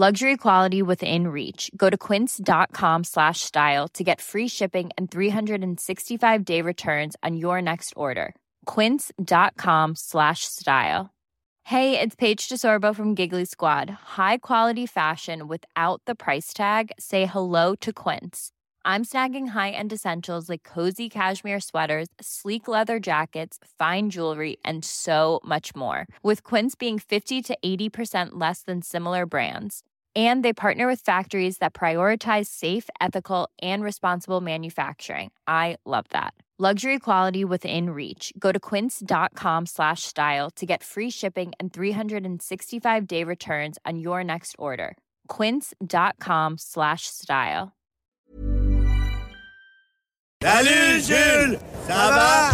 Luxury quality within reach. Go to quince.com slash style to get free shipping and 365 day returns on your next order. Quince.com slash style. Hey, it's Paige DeSorbo from Giggly Squad. High quality fashion without the price tag. Say hello to Quince. I'm snagging high-end essentials like cozy cashmere sweaters, sleek leather jackets, fine jewelry, and so much more. With Quince being 50 to 80% less than similar brands. And they partner with factories that prioritize safe, ethical, and responsible manufacturing. I love that. Luxury quality within reach. Go to quince.com slash style to get free shipping and 365-day returns on your next order. quince.com slash style. Salut Jules, ça va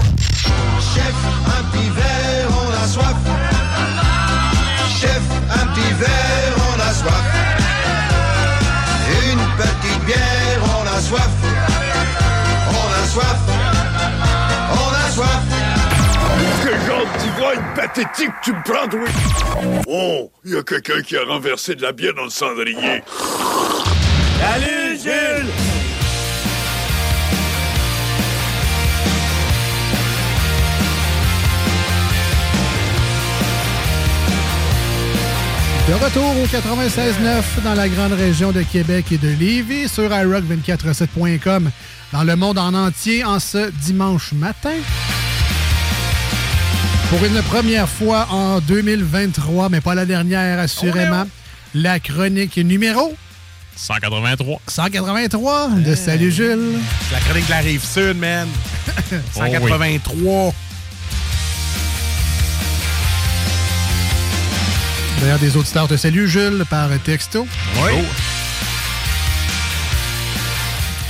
Chef, un petit verre, on a soif. Chef, un petit verre, on a soif. A soif. On a soif. On a soif. Quel genre petit pathétique tu me prends, oui Oh, il y a quelqu'un qui a renversé de la bière dans le cendrier. Salut Jules De retour au 96.9 dans la grande région de Québec et de Lévis sur iRock247.com dans le monde en entier en ce dimanche matin. Pour une première fois en 2023, mais pas la dernière assurément, la chronique numéro 183. 183 de Salut Jules. La chronique de la rive sud, man. 183. D'ailleurs, des auditeurs te saluent, Jules, par texto. Oui.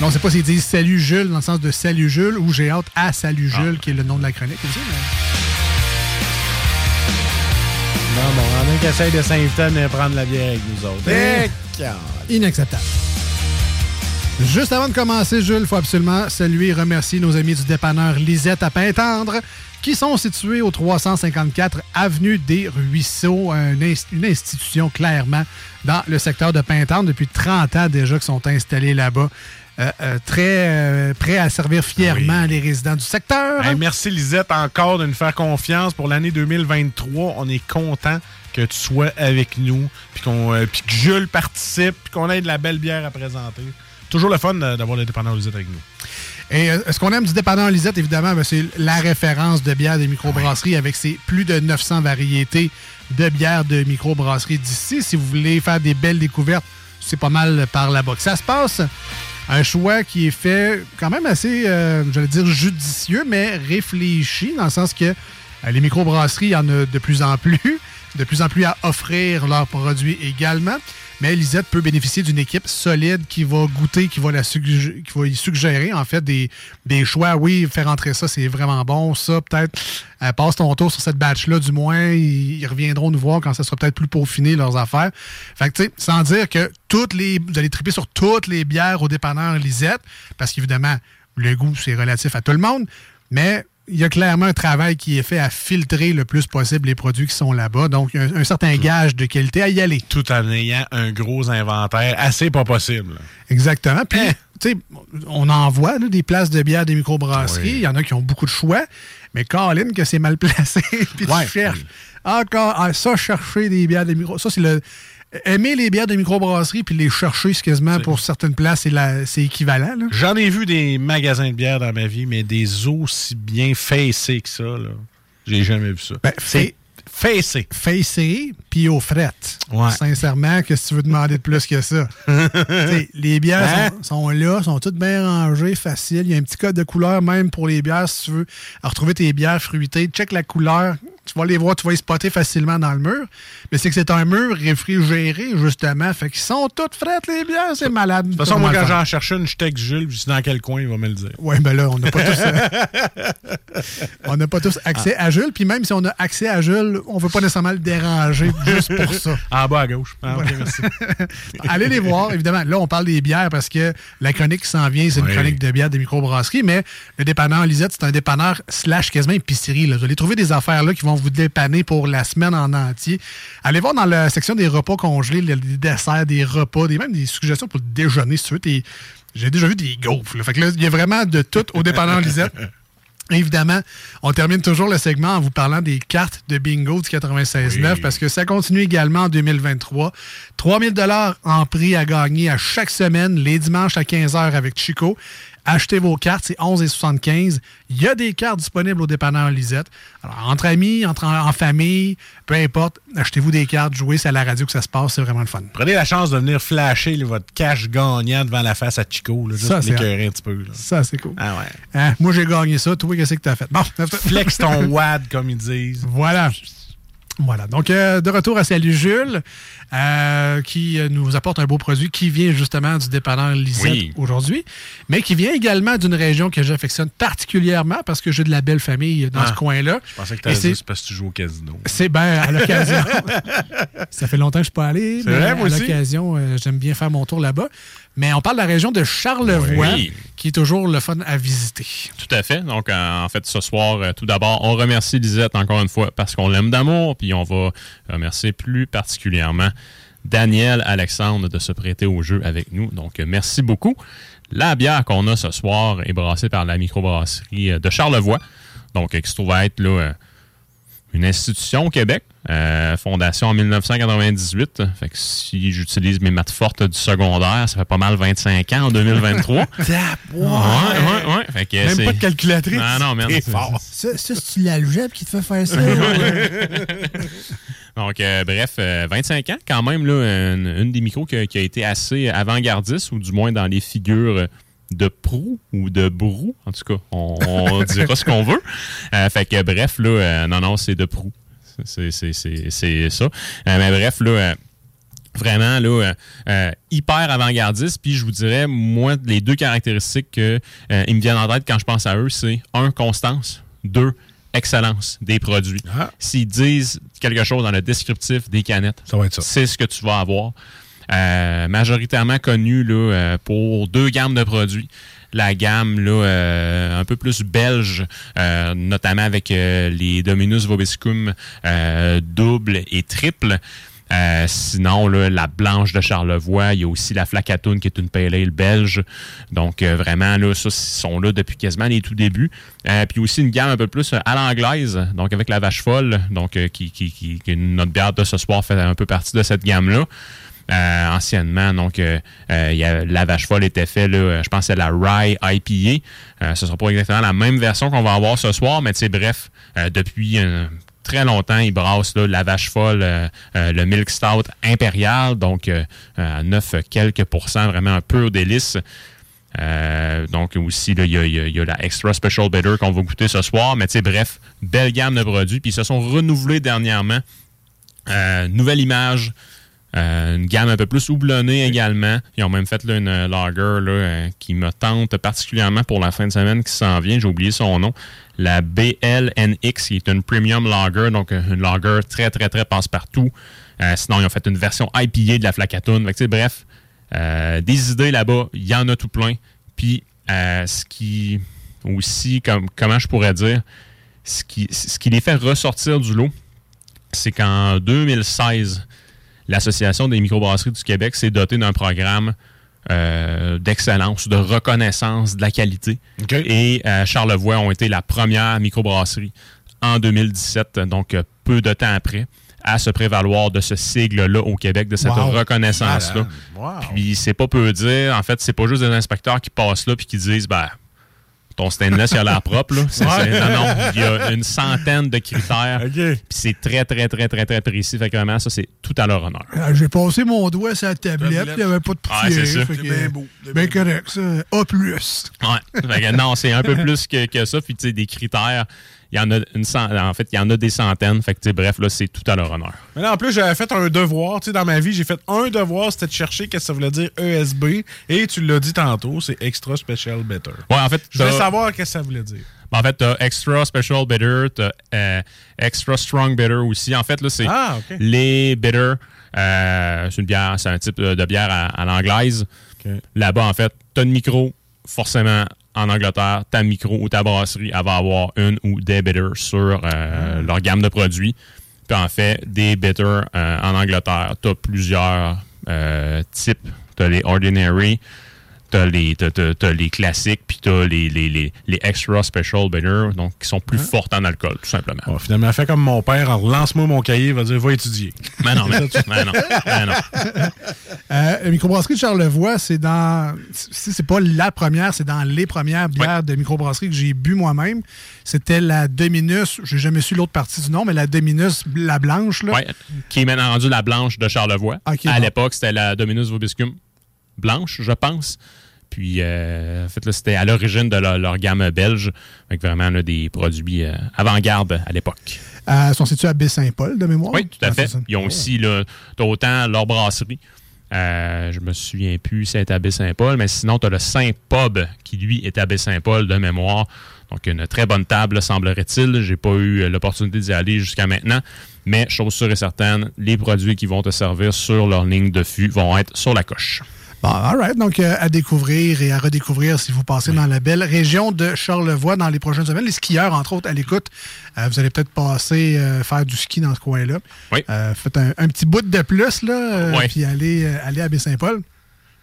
Non, on ne sait pas s'ils disent Salut Jules dans le sens de Salut Jules ou J'ai hâte à Salut Jules, qui est le nom de la chronique aussi. mais- Non, bon, on a qui essaye de s'inviter à venir prendre la bière avec nous autres. Inacceptable. Juste avant de commencer, Jules, il faut absolument saluer et remercier nos amis du dépanneur Lisette à Pintendre qui sont situés au 354 Avenue des Ruisseaux, une institution clairement dans le secteur de Pintendre depuis 30 ans déjà qui sont installés là-bas. Euh, euh, très euh, prêts à servir fièrement les résidents du secteur. Hey, merci Lisette encore de nous faire confiance pour l'année 2023. On est content que tu sois avec nous, puis qu'on, puis que Jules participe, puis qu'on ait de la belle bière à présenter. Toujours le fun euh, d'avoir le dépanneur Lisette avec nous. Et euh, ce qu'on aime du dépanneur Lisette, évidemment, ben, c'est la référence de bière des microbrasseries avec ses plus de 900 variétés de bières de microbrasseries d'ici. Si vous voulez faire des belles découvertes, c'est pas mal par là-bas que ça se passe. Un choix qui est fait quand même assez, euh, j'allais dire, judicieux, mais réfléchi, dans le sens que les microbrasseries, il en a de plus en plus, de plus en plus à offrir leurs produits également. Mais Lisette peut bénéficier d'une équipe solide qui va goûter, qui va, la suggé- qui va y suggérer en fait des, des choix. Oui, faire entrer ça, c'est vraiment bon. Ça, peut-être, euh, passe ton tour sur cette batch-là, du moins. Ils, ils reviendront nous voir quand ça sera peut-être plus peaufiné, leurs affaires. Fait que, tu sais, sans dire que toutes les, vous allez triper sur toutes les bières au dépanneur Lisette, parce qu'évidemment, le goût, c'est relatif à tout le monde. Mais il y a clairement un travail qui est fait à filtrer le plus possible les produits qui sont là-bas. Donc, il y a un, un certain gage de qualité à y aller. Tout en ayant un gros inventaire assez pas possible. Exactement. Puis, tu sais, on en voit là, des places de bière des microbrasseries. Il y en a qui ont beaucoup de choix. Mais Colin, que c'est mal placé. Puis Ouais. tu cherches. Encore, ah, ça, chercher des bières de micro. Ça, c'est le. Aimer les bières de microbrasserie puis les chercher, c'est quasiment pour certaines places, c'est équivalent. J'en ai vu des magasins de bière dans ma vie, mais des aussi bien facés que ça, là. J'ai jamais vu ça. Ben, c'est facé. Facé, puis au fret. Ouais. Sincèrement, qu'est-ce que tu veux demander de plus que ça? Les bières Hein? sont, sont là, sont toutes bien rangées, faciles. Il y a un petit code de couleur même pour les bières si tu veux retrouver tes bières fruitées. Check la couleur. Tu vas les voir, tu vas les spotter facilement dans le mur. Mais c'est que c'est un mur réfrigéré, justement. Fait qu'ils sont toutes frettes, les bières. C'est malade. De toute façon, moi, quand j'en cherche une, je texte Jules, puis dans quel coin, il va me le dire. Oui, ben là, on n'a pas tous. euh, on n'a pas tous accès à Jules. Puis même si on a accès à Jules, on ne veut pas nécessairement le déranger juste pour ça. En bas à gauche. Ah, merci. Allez les voir, évidemment. Là, on parle des bières parce que la chronique qui s'en vient, c'est une chronique de bières des microbrasseries, mais le dépanneur Lisette, c'est un dépanneur slash quasiment épicerie. Là. Vous allez trouver des affaires là qui vont vous dépanner pour la semaine en entier. Allez voir dans la section des repas congelés, les des desserts, des repas, des, même des suggestions pour le déjeuner, si tu veux. J'ai déjà vu des gaufres. là. Fait que là, il y a vraiment de tout au dépanneur Lisette. Évidemment, on termine toujours le segment en vous parlant des cartes de bingo du 96.9 Oui. parce que ça continue également en 2023. 3000 dollars en prix à gagner à chaque semaine, les dimanches à 15h avec Chico. Achetez vos cartes, c'est 11,75. Il y a des cartes disponibles au dépanneur Lisette. Alors, entre amis, entre en, en famille, peu importe, achetez-vous des cartes, jouez, c'est à la radio que ça se passe, c'est vraiment le fun. Prenez la chance de venir flasher là, votre cash gagnant devant la face à Chico. Là, juste Ça, l'écœurer un petit peu. là. Ça, c'est cool. Ah ouais. Hein, moi, j'ai gagné ça. Toi, qu'est-ce que tu as fait? Bon, Flex ton WAD, comme ils disent. Voilà. Voilà. Donc, euh, de retour à Salut Jules, euh, qui euh, nous apporte un beau produit qui vient justement du dépanneur Lisette Oui. aujourd'hui, mais qui vient également d'une région que j'affectionne particulièrement parce que j'ai de la belle famille dans Ah. ce coin-là. Je pensais que dire c'est parce que tu joues au casino. C'est bien à l'occasion. Ça fait longtemps que je ne suis pas allé, mais vrai, moi à l'occasion, euh, j'aime bien faire mon tour là-bas. Mais on parle de la région de Charlevoix, Oui. qui est toujours le fun à visiter. Tout à fait. Donc, euh, en fait, ce soir, euh, tout d'abord, on remercie Lisette encore une fois parce qu'on l'aime d'amour, puis on va remercier plus particulièrement Daniel Alexandre de se prêter au jeu avec nous. Donc, euh, merci beaucoup. La bière qu'on a ce soir est brassée par la microbrasserie de Charlevoix, donc qui se trouve à être là, une institution au Québec, euh, fondation en 1998. Fait que si j'utilise mes maths fortes du secondaire, ça fait pas mal 25 ans en 2023. ouais, ouais, ouais. Fait que Même pas de calculatrice. Ah non, fort. Ça, ça c'est-tu l'algèbre qui te fait faire ça? Donc, euh, bref, euh, 25 ans, quand même, là, une, une des micros qui a, qui a été assez avant-gardiste, ou du moins dans les figures de proue ou de brou. En tout cas, on, on dira ce qu'on veut. Euh, fait que, bref, là, euh, non, non, c'est de proue. C'est ça. Euh, mais bref, là, euh, vraiment là, euh, hyper avant-gardiste. Puis je vous dirais, moi, les deux caractéristiques que, euh, ils me viennent en tête quand je pense à eux, c'est un, constance, deux, excellence des produits. Ah. S'ils disent quelque chose dans le descriptif des canettes, c'est ce que tu vas avoir. Euh, majoritairement connu là, pour deux gammes de produits. La gamme là, euh, un peu plus belge, euh, notamment avec euh, les Dominus Vobiscum double et triple. Euh, sinon, là, la blanche de Charlevoix, il y a aussi la Flacatoune qui est une pale ale belge. Donc, euh, vraiment, là, ça, ils sont là depuis quasiment les tout débuts. Euh, puis aussi une gamme un peu plus à l'anglaise, donc avec la vache folle, donc qui, qui, qui, qui- notre bière de ce soir fait un peu partie de cette gamme-là. Euh, anciennement, donc euh, euh, y a, la vache folle était fait, là, je pense c'est la Rye IPA. Euh, ce sera pas exactement la même version qu'on va avoir ce soir, mais bref, depuis très longtemps, ils brassent la vache folle, le Milk Stout impérial, donc à 9 quelques pourcents, vraiment un pur délice. Donc aussi, il y, y a- la Extra Special Bitter qu'on va goûter ce soir. Mais tu sais, bref, belle gamme de produits. Puis ils se sont renouvelés dernièrement. Nouvelle image. Euh, une gamme un peu plus houblonnée également. Ils ont même fait là, une euh, lager là, euh, qui me tente particulièrement pour la fin de semaine qui s'en vient. J'ai oublié son nom. La BLNX, qui est une premium lager, donc une lager très, très, très passe-partout. Euh, sinon, ils ont fait une version IPA de la sais, bref, euh, des idées là-bas, il y en a tout plein. Puis, ce qui aussi, comme, comment je pourrais dire, ce qui, ce qui les fait ressortir du lot, c'est qu'en 2016, l'Association des microbrasseries du Québec s'est dotée d'un programme euh, d'excellence, de reconnaissance de la qualité. Et euh, Charlevoix ont été la première microbrasserie en 2017, donc euh, peu de temps après, à se prévaloir de ce sigle-là au Québec, de cette Wow. reconnaissance-là. Wow. Puis c'est pas peu dire. En fait, c'est pas juste des inspecteurs qui passent là puis qui disent ben ton stainless il a l'air propre là. Ouais. non non, il y a une centaine de critères. OK. Puis c'est très très très très très précis. Fait que vraiment ça c'est tout à leur honneur. Ah, J'ai passé mon doigt sur la tablette, il n'y avait pas de Ah, poussière. c'est ça. fait C'est bien beau. Ben bien correct, ça. A+. Ouais. Fait que non, c'est un peu plus que, que ça. Puis tu sais, des critères. Il y en a une cent- en fait, il y en a des centaines. Fait que, tu bref, là, c'est tout à leur honneur. Mais là, en plus, j'avais fait un devoir. Tu sais, dans ma vie, j'ai fait un devoir, c'était de chercher qu'est-ce que ça voulait dire ESB. Et tu l'as dit tantôt, c'est Extra Special Better. Ouais, en fait, Je voulais savoir qu'est-ce que ça voulait dire. En fait, t'as Extra Special Bitter, t'as euh, Extra Strong Bitter aussi. En fait, là, c'est Ah, les bitter. euh, c'est une bière, c'est un type de bière à, à l'anglaise. Là-bas, en fait, t'as une micro, forcément, en Angleterre, ta micro ou ta brasserie, elle va avoir une ou des bitters sur euh, leur gamme de produits. Puis en fait, des bitters euh, en Angleterre, t'as plusieurs euh, types. T'as les ordinary, t'as les, t'as, t'as- t'as les classiques, puis t'as les, les, les, les extra special bitters, donc qui sont plus fortes en alcool, tout simplement. Bon, finalement, fait comme mon père, lance-moi mon cahier, va dire, va étudier. Mais non, mais, mais non, mais non. Euh, la microbrasserie de Charlevoix, c'est dans. Si c'est pas la première, c'est dans les premières bières de microbrasserie que j'ai bu moi-même. C'était la Dominus. J'ai jamais su l'autre partie du nom, mais la Dominus, la blanche, là. Ouais, qui est maintenant rendue la blanche de Charlevoix. À bon. l'époque, c'était la Dominus Vobiscum blanche, je pense. Puis, euh, en fait, c'était à l'origine de leur, leur gamme belge. Avec vraiment là, des produits euh, avant-garde à l'époque. Euh, sont situés à Baie-Saint-Paul, de mémoire? Oui, tout à Ah, fait. Ils ont aussi, là, autant leur brasserie. Euh, je me souviens plus si c'est à Baie-Saint-Paul, mais sinon, tu as le Saint-Pub qui, lui, est à Baie-Saint-Paul de mémoire. Donc, une très bonne table, semblerait-il. J'ai pas eu l'opportunité d'y aller jusqu'à maintenant. Mais, chose sûre et certaine, les produits qui vont te servir sur leur ligne de fût vont être sur la coche. Bon, all right. Donc, euh, à découvrir et à redécouvrir si vous passez dans la belle région de Charlevoix dans les prochaines semaines. Les skieurs, entre autres, à l'écoute, euh, vous allez peut-être passer euh, faire du ski dans ce coin-là. Oui. Euh, faites un, un petit bout de plus, là, euh, puis allez, euh, allez à Baie-Saint-Paul.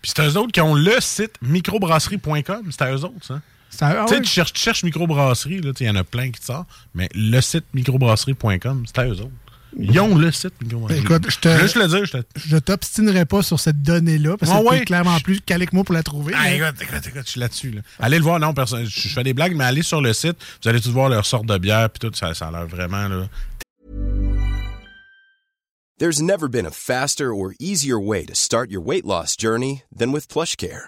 Puis c'est eux autres qui ont le site microbrasserie.com. C'est à eux autres, ça. Ça- ah tu sais, ouais. tu cherches, tu cherches microbrasserie, il y en a plein qui te sortent, mais le site microbrasserie.com, c'est à eux autres. Ils ont le site microbrasserie. Écoute, je te- juste le dire, je te. Je t'obstinerai pas sur cette donnée-là, parce que c'est ouais. clairement plus calé que moi pour la trouver. Ah, mais- écoute, écoute, écoute, je suis là-dessus. Là. Allez le voir, non, personne, je, fais des blagues, mais allez sur le site, vous allez tous voir leur sorte de bière, puis tout, ça, ça a l'air vraiment, là. There's never been a faster or easier way to start your weight loss journey than with PlushCare.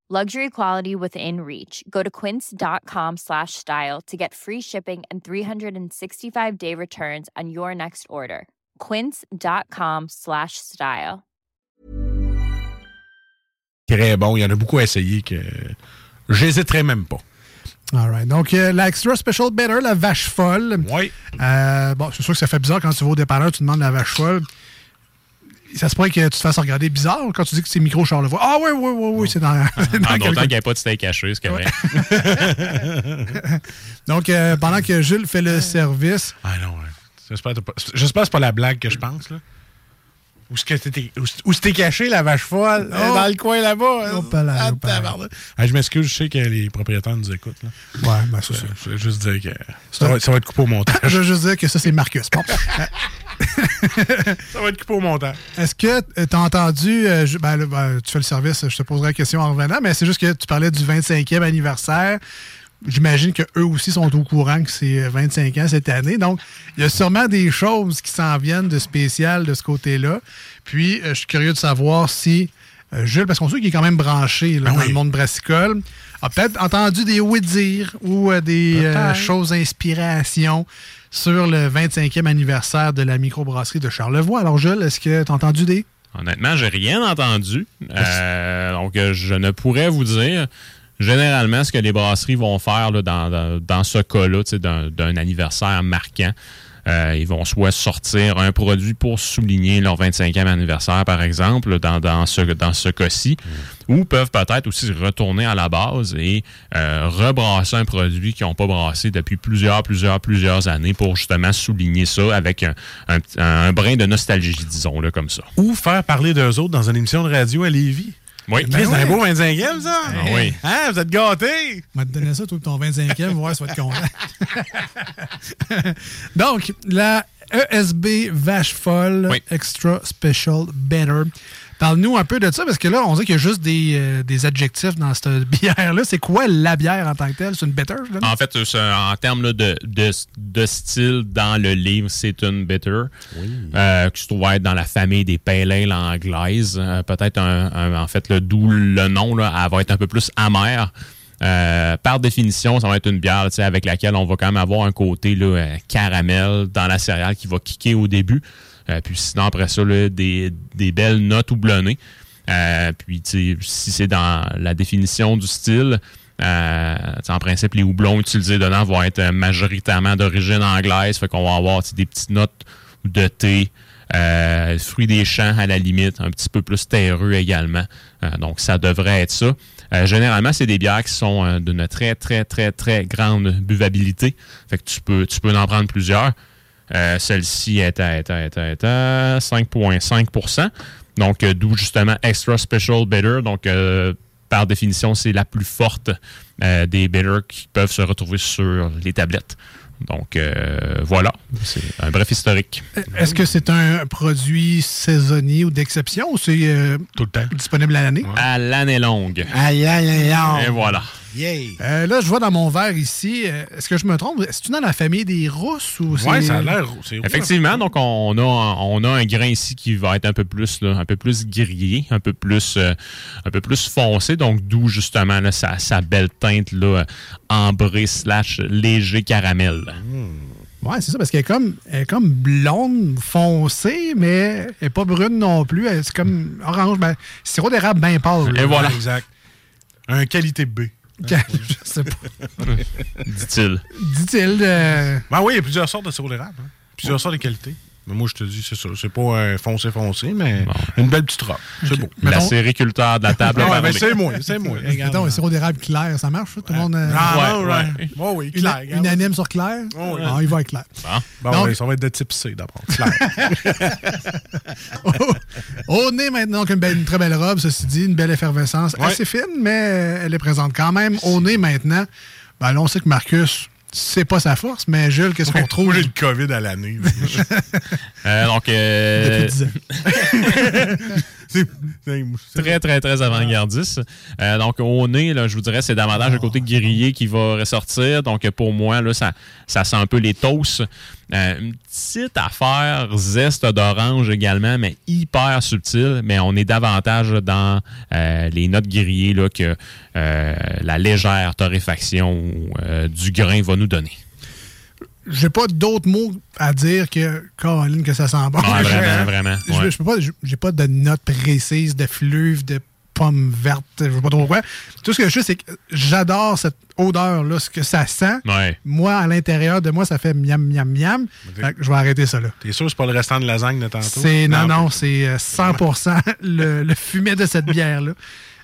Luxury quality within reach. Go to quince.com slash style to get free shipping and 365 day returns on your next order. Quince.com slash style. Très bon, il y en a beaucoup à essayer que j'hésiterais même pas. All right. Donc, euh, la Extra Special Better, la vache folle. Oui. Euh, bon, c'est sûr que ça fait bizarre quand tu vas au dépanneur, tu demandes la vache folle. Ça se pourrait que tu te fasses regarder bizarre quand tu dis que c'est micro Charlevoix. Ah oui, oui, oui, oui, c'est dans. c'est dans En d'autant quelque- qu'il n'y a pas de steak haché, c'est correct. Donc, euh, pendant que Jules fait le service, Ah non, ouais. J'espère que c'est pas la blague que je pense, là. Où est-ce c'était caché, la vache folle? euh, Oh. Dans le coin là-bas? Oh, pas là, oh, pas là. tabarnak. Ah, je m'excuse, je sais que les propriétaires nous écoutent. Là. ouais, ben, ça. Je, veux juste dire que ça va, ça va être coupé au montage. Je veux juste dire que ça, c'est Marcus. Bon. Euh, ça va être coupé au montage. Est-ce que tu as entendu, euh, je- ben, là, ben, tu fais le service, je te poserai la question en revenant, mais c'est juste que tu parlais du 25e anniversaire. J'imagine qu'eux aussi sont au courant que c'est 25 ans cette année. Donc, il y a sûrement des choses qui s'en viennent de spécial de ce côté-là. Puis, euh, je suis curieux de savoir si euh, Jules, parce qu'on sait qu'il est quand même branché là, Ah dans oui. le monde brassicole, a peut-être entendu des oui-dire ou euh, des euh, choses inspiration sur le 25e anniversaire de la microbrasserie de Charlevoix. Alors, Jules, est-ce que tu as entendu des... Honnêtement, j'ai rien entendu. Euh, donc, euh, je ne pourrais vous dire généralement ce que les brasseries vont faire dans, ce cas-là, d'un anniversaire marquant. euh, ils vont soit sortir un produit pour souligner leur 25e anniversaire, par exemple, dans, ce, dans ce cas-ci, ou peuvent peut-être aussi retourner à la base et euh, rebrasser un produit qu'ils n'ont pas brassé depuis plusieurs, plusieurs, plusieurs années pour justement souligner ça avec un, un- un brin de nostalgie, disons-le comme ça. Ou faire parler d'eux autres dans une émission de radio à Lévis. Oui. Chris, c'est un beau 25e, ça? Ah oui. Hein, vous êtes gâtés? On va te donner ça, toi, ton 25e, voir si tu vas être content. Donc, la ESB Vache Folle Oui. Extra Special Better. Parle-nous un peu de ça, parce que là, on dit qu'il y a juste des, euh, des adjectifs dans cette bière-là. C'est quoi la bière en tant que telle? C'est une donne? En fait, c'est un- en termes là, de, de, de style dans le livre, c'est une bitter euh, qui se trouve être dans la famille des pale ale anglaises. Euh, Peut-être un, un- en fait le d'où le nom, là, elle va être un peu plus amère. Euh, par définition, ça va être une bière tu sais, avec laquelle on va quand même avoir un côté là, euh, caramel dans la céréale qui va kicker au début. Euh, puis sinon, après ça, des, belles notes houblonnées. Euh, puis, si c'est dans la définition du style, euh, en principe, les houblons utilisés dedans vont être majoritairement d'origine anglaise. Fait qu'on va avoir des petites notes de thé, fruits des champs à la limite, un petit peu plus terreux également. Donc, ça devrait être ça. Généralement, c'est des bières qui sont d'une très, très, très, très grande buvabilité. Fait que tu peux en prendre plusieurs. Euh, Celle-ci est à, est à- est à- est à 5,5% Donc, euh, d'où justement Extra Special Bitter. Donc, euh, par définition, c'est la plus forte euh, des bitters qui peuvent se retrouver sur les tablettes. Donc, euh, voilà. C'est un bref historique. Est-ce que c'est un produit saisonnier ou d'exception ou c'est euh, Tout le temps. disponible à l'année? À l'année longue. Aïe, aïe, aïe, aïe. Et voilà. Yay. Euh, là, je vois dans mon verre ici, euh, est-ce que je me trompe? Est-ce que tu dans la famille des rousses ou c'est... Ouais, ça a l'air. rouge. Effectivement, donc on a, on a un grain ici qui va être un peu plus, là, un peu plus grillé, un peu plus, euh, un peu plus foncé, donc d'où justement là, sa, sa belle teinte là, ambrée slash léger caramel. Ouais, c'est ça, parce qu'elle est comme, elle est comme blonde, foncée, mais elle n'est pas brune non plus. Elle- C'est comme orange, ben, sirop d'érable bien pâle. Et voilà. Exact. Un qualité B. je sais pas. Dit-il. Dit-il. euh, Ben oui, il y a plusieurs sortes de sirop d'érable. hein. Plusieurs sortes de qualités. Mais moi, je te dis, c'est ça. C'est pas un foncé-foncé, mais une belle petite robe. C'est beau. La Mettons- sériculteur de la table. a Ouais, parlé. ben c'est moi, c'est moi. Mettons un sirop d'érable clair, ça marche, ça? Tout le monde. euh, Ah, Ouais, ouais. Oh oui, clair. regarde. unanime sur clair? Oh, oui. Ah, il va avec clair. Bon. Bon, Donc- ouais, ça va être de type C d'abord. Clair. Au nez maintenant, donc une, belle- une très belle robe, ceci dit, une belle effervescence. Ouais. Assez fine, mais elle est présente quand même. Au nez maintenant, ben là, on sait que Marcus, c'est pas sa force, mais Jules, qu'est-ce qu'on Moi, retrouve j'ai le COVID à l'année. Euh, donc, euh, depuis 10 ans? Très, très, très avant-gardiste. Euh, donc, au nez, là, je vous dirais, c'est davantage le côté grillé qui va ressortir. Donc, pour moi, là, ça, ça sent un peu les toasts. Euh, une petite affaire zeste d'orange également, mais hyper subtile. Mais on est davantage dans euh, les notes grillées là, que la légère torréfaction du grain va nous donner. J'ai pas d'autres mots à dire que, Caroline, que ça sent bon. Ouais, vraiment, vraiment. Je, ouais. je peux pas, j'ai pas de notes précises de fleuve, de pommes vertes, je sais pas trop quoi. Tout ce que je sais, c'est que j'adore cette odeur-là, ce que ça sent. Ouais. Moi, à l'intérieur de moi, ça fait miam, miam, miam. Fait que je vais arrêter ça là. T'es sûr que c'est pas le restant de lasagne de tantôt? C'est, non, non, c'est euh, 100% le, le fumet de cette bière-là.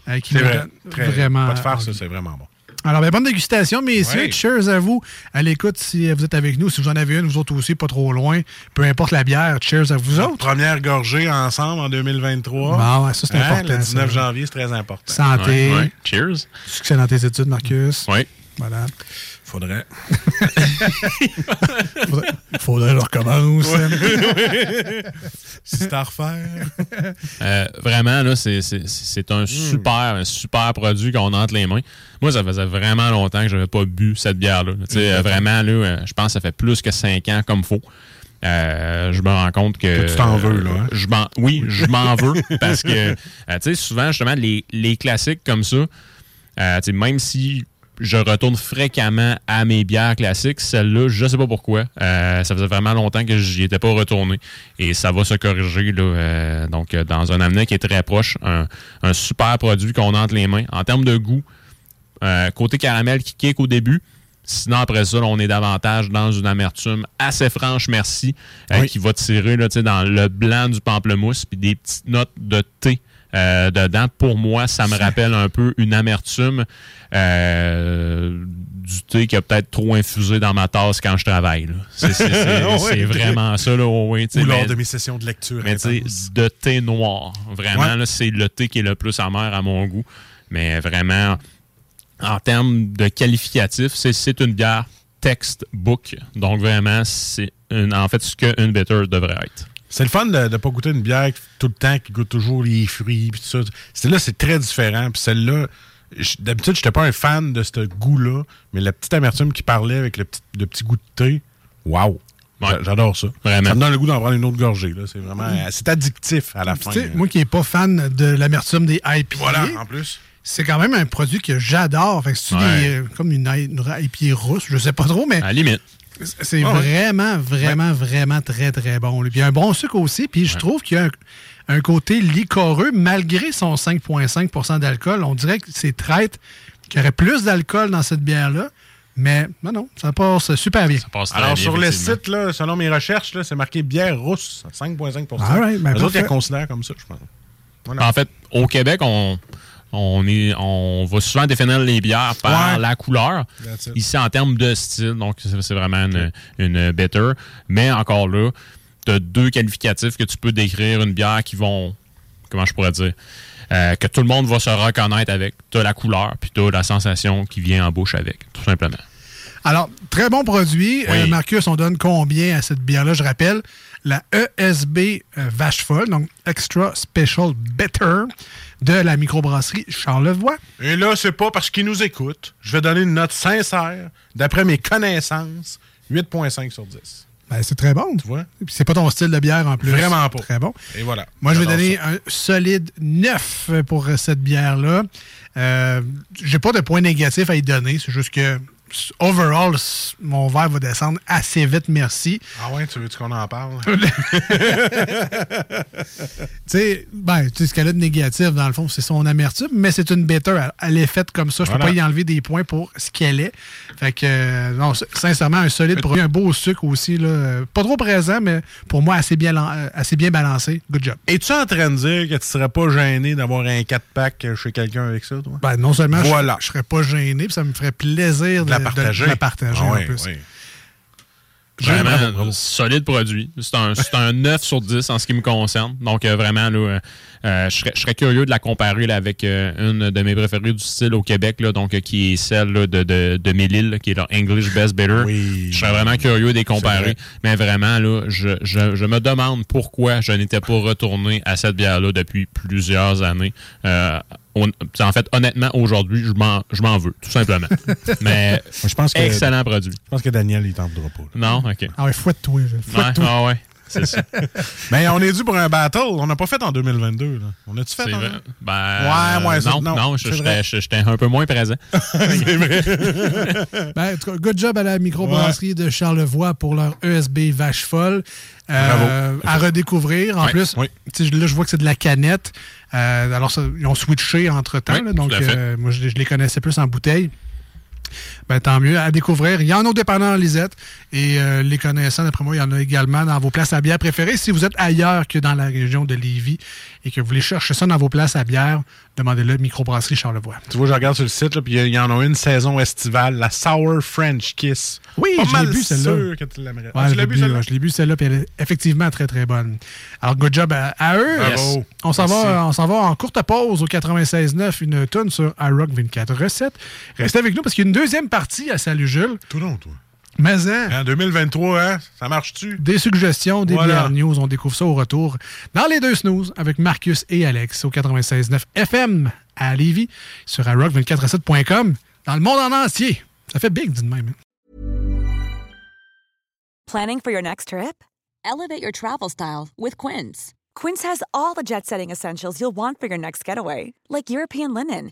euh, qui me vrai. donne Très, vraiment. Pas de farce, c'est vraiment bon. Alors, ben, bonne dégustation, messieurs. Ouais. Cheers à vous. À l'écoute, si vous êtes avec nous, si vous en avez une, vous autres aussi, pas trop loin. Peu importe la bière, cheers à vous autres. Première gorgée ensemble en 2023. Bon, ouais, ça, c'est Hein, important, Le 19 ça. janvier, c'est très important. Santé. Ouais, ouais. Cheers. Succès dans tes études, Marcus. Oui. Voilà. Faudrait. Faudrait, faudrait que je recommence. Si c'est à refaire. Euh, vraiment, là, c'est, c'est, c'est un super, un super produit qu'on a entre les mains. Moi, ça faisait vraiment longtemps que je n'avais pas bu cette bière-là. Tu sais, euh, vraiment, là, euh, je pense que ça fait plus que cinq ans comme faut. Euh, je me rends compte que. Toi, tu t'en veux, là, hein? Je m'en, oui, je m'en veux parce que, euh, tu sais, souvent, justement, les, les classiques comme ça, euh, tu sais, même si je retourne fréquemment à mes bières classiques, celle-là, je sais pas pourquoi. Euh, ça faisait vraiment longtemps que j'y étais pas retourné. Et ça va se corriger là, euh, donc, euh, dans un avenir qui est très proche. Un, un super produit qu'on a entre les mains. En termes de goût, euh, côté caramel qui kick au début, Sinon, après ça, là, on est davantage dans une amertume assez franche, merci, Oui. qui va tirer là, dans le blanc du pamplemousse puis des petites notes de thé euh, dedans. Pour moi, ça me rappelle un peu une amertume euh, du thé qui a peut-être trop infusé dans ma tasse quand je travaille. C'est Ouais. vraiment ça. Là, oui, Ou lors mais- de mes sessions de lecture. mais de thé noir. Vraiment, Ouais. c'est le thé qui est le plus amer à mon goût. Mais vraiment, en termes de qualificatif, c'est- une bière textbook. Donc vraiment, c'est en fait ce qu'une bitter devrait être. C'est le fun de ne pas goûter une bière tout le temps qui goûte toujours les fruits puis tout ça. Celle-là, c'est très différent. Puis celle-là, d'habitude, je n'étais pas un fan de ce goût-là, mais la petite amertume qui parlait avec le petit, le petit goût de thé, waouh! Ouais. J'adore ça. Vraiment. Ça me donne le goût d'en prendre une autre gorgée. C'est vraiment... C'est addictif à la fin. Moi qui n'ai pas fan de l'amertume des IPA, Voilà, en plus. c'est quand même un produit que j'adore. Fait que c'est Ouais. des, euh, comme une, une IPA russe, je sais pas trop, mais À la limite. C'est Ah ouais. vraiment, vraiment, vraiment très, très bon. Puis il y a un bon sucre aussi. Puis je trouve qu'il y a un, un côté liquoreux, malgré son 5,5% d'alcool. On dirait que c'est traite qu'il y aurait plus d'alcool dans cette bière-là. Mais non, non, ça passe super bien. Ça passe très Alors, bien, sur le site, là, selon mes recherches, là, c'est marqué bière rousse, 5,5 All right, ben Les autres, ils la considèrent comme ça, je pense. Voilà. En fait, au Québec, on, on, est, on va souvent définir les bières par Ouais. la couleur. Ici, en termes de style, donc c'est c'est vraiment une, une bitter. Mais encore là, tu as deux qualificatifs que tu peux décrire une bière qui vont, comment je pourrais dire, euh, que tout le monde va se reconnaître avec. Tu as la couleur, puis tu as la sensation qui vient en bouche avec, tout simplement. Alors, très bon produit. Oui. Euh, Marcus, on donne combien à cette bière-là? Je rappelle, la ESB euh, Vache Folle, donc Extra Special Better de la microbrasserie Charlevoix. Et là, c'est pas parce qu'ils nous écoutent. Je vais donner une note sincère, d'après mes connaissances, 8,5 sur 10. Ben, c'est très bon. Tu vois? C'est pas ton style de bière en plus. Vraiment pas. Très bon. Et voilà. Moi, je vais donner ça. un solide 9 pour cette bière-là. Euh, J'ai pas de point négatif à y donner. C'est juste que, overall, mon verre va descendre assez vite, merci. Ah ouais, tu veux qu'on en parle? Tu sais, ben, ce qu'elle a de négatif, dans le fond, c'est son amertume, mais c'est une bitter. Elle, est faite comme ça. Je peux Voilà. pas y enlever des points pour ce qu'elle est. Fait que, euh, non, sincèrement, un solide produit, un beau sucre aussi. Là, pas trop présent, mais pour moi, assez bien, euh, assez bien balancé. Good job. Es-tu en train de dire que tu serais pas gêné d'avoir un 4-pack chez quelqu'un avec ça, toi? Ben, non seulement je- Voilà. je, serais pas gêné, puis ça me ferait plaisir de la partager. de la partager Ah en plus. Vraiment, Bravo, bravo. solide produit. C'est un, c'est un 9 sur 10 en ce qui me concerne. Donc, euh, vraiment, là, euh, euh, je, serais, je serais curieux de la comparer là, avec euh, une de mes préférées du style au Québec, là, donc, euh, qui est celle là, de, de, de Mélile, qui est leur English Best Bitter. Oui. Je serais vraiment curieux de les comparer. vrai. Mais vraiment, là, je, je, je me demande pourquoi je n'étais pas retourné à cette bière-là depuis plusieurs années. On- en fait, honnêtement, aujourd'hui, je m'en veux, tout simplement. Mais Je pense que, excellent produit. je pense que Daniel, il t'en voudra pas. là. Non? OK. Ah ouais, fouette-toi. Fouette-toi. ah ouais, c'est ça. Mais on est dû pour un battle. On n'a pas fait en 2022. Là. On a-tu fait C'est en- vrai. Ben, Ouais, ouais, non, non, j'étais un peu moins présent. Ben, en tout cas, good job à la microbrasserie de Charlevoix pour leur ESB Vache Folle. Euh, Bravo. à redécouvrir. En Ouais, plus, oui. là, je vois que c'est de la canette. Euh, alors, ça, ils ont switché entre-temps. Oui, donc, euh, moi, je, je les connaissais plus en bouteille. Ben, tant mieux à découvrir. Il y en a au dépanneur Lisette. Et euh, les connaissants, d'après moi, il y en a également dans vos places à bière préférées. Si vous êtes ailleurs que dans la région de Lévis et que vous voulez chercher ça dans vos places à bière, demandez-le Microbrasserie Charlevoix. Tu vois, je regarde sur le site, puis il y en a une saison estivale, la Sour French Kiss. Oui, Pas je l'ai bu, celle-là. sûr que tu l'aimerais. Ouais, Ah, je l'ai bu, celle-là? ouais, je l'ai bu celle-là, puis elle est effectivement très très bonne. Alors, good job à, à eux. Bravo. On s'en va, on s'en va en courte pause au 96.9, une tonne sur iRock 24 recettes. Restez avec nous parce qu'il y a une deuxième partie à Salut Jules. Tout long, toi. Mais hein, En 2023, hein? Ça marche-tu? des suggestions, des Voilà. bières news, on découvre ça au retour dans les deux snooze avec Marcus et Alex au 96.9 FM à Lévis sur iRock247.com dans le monde en entier. Ça fait big, de même. Planning for your next trip? Elevate your travel style with Quince. Quince has all the jet setting essentials you'll want for your next getaway, like European linen,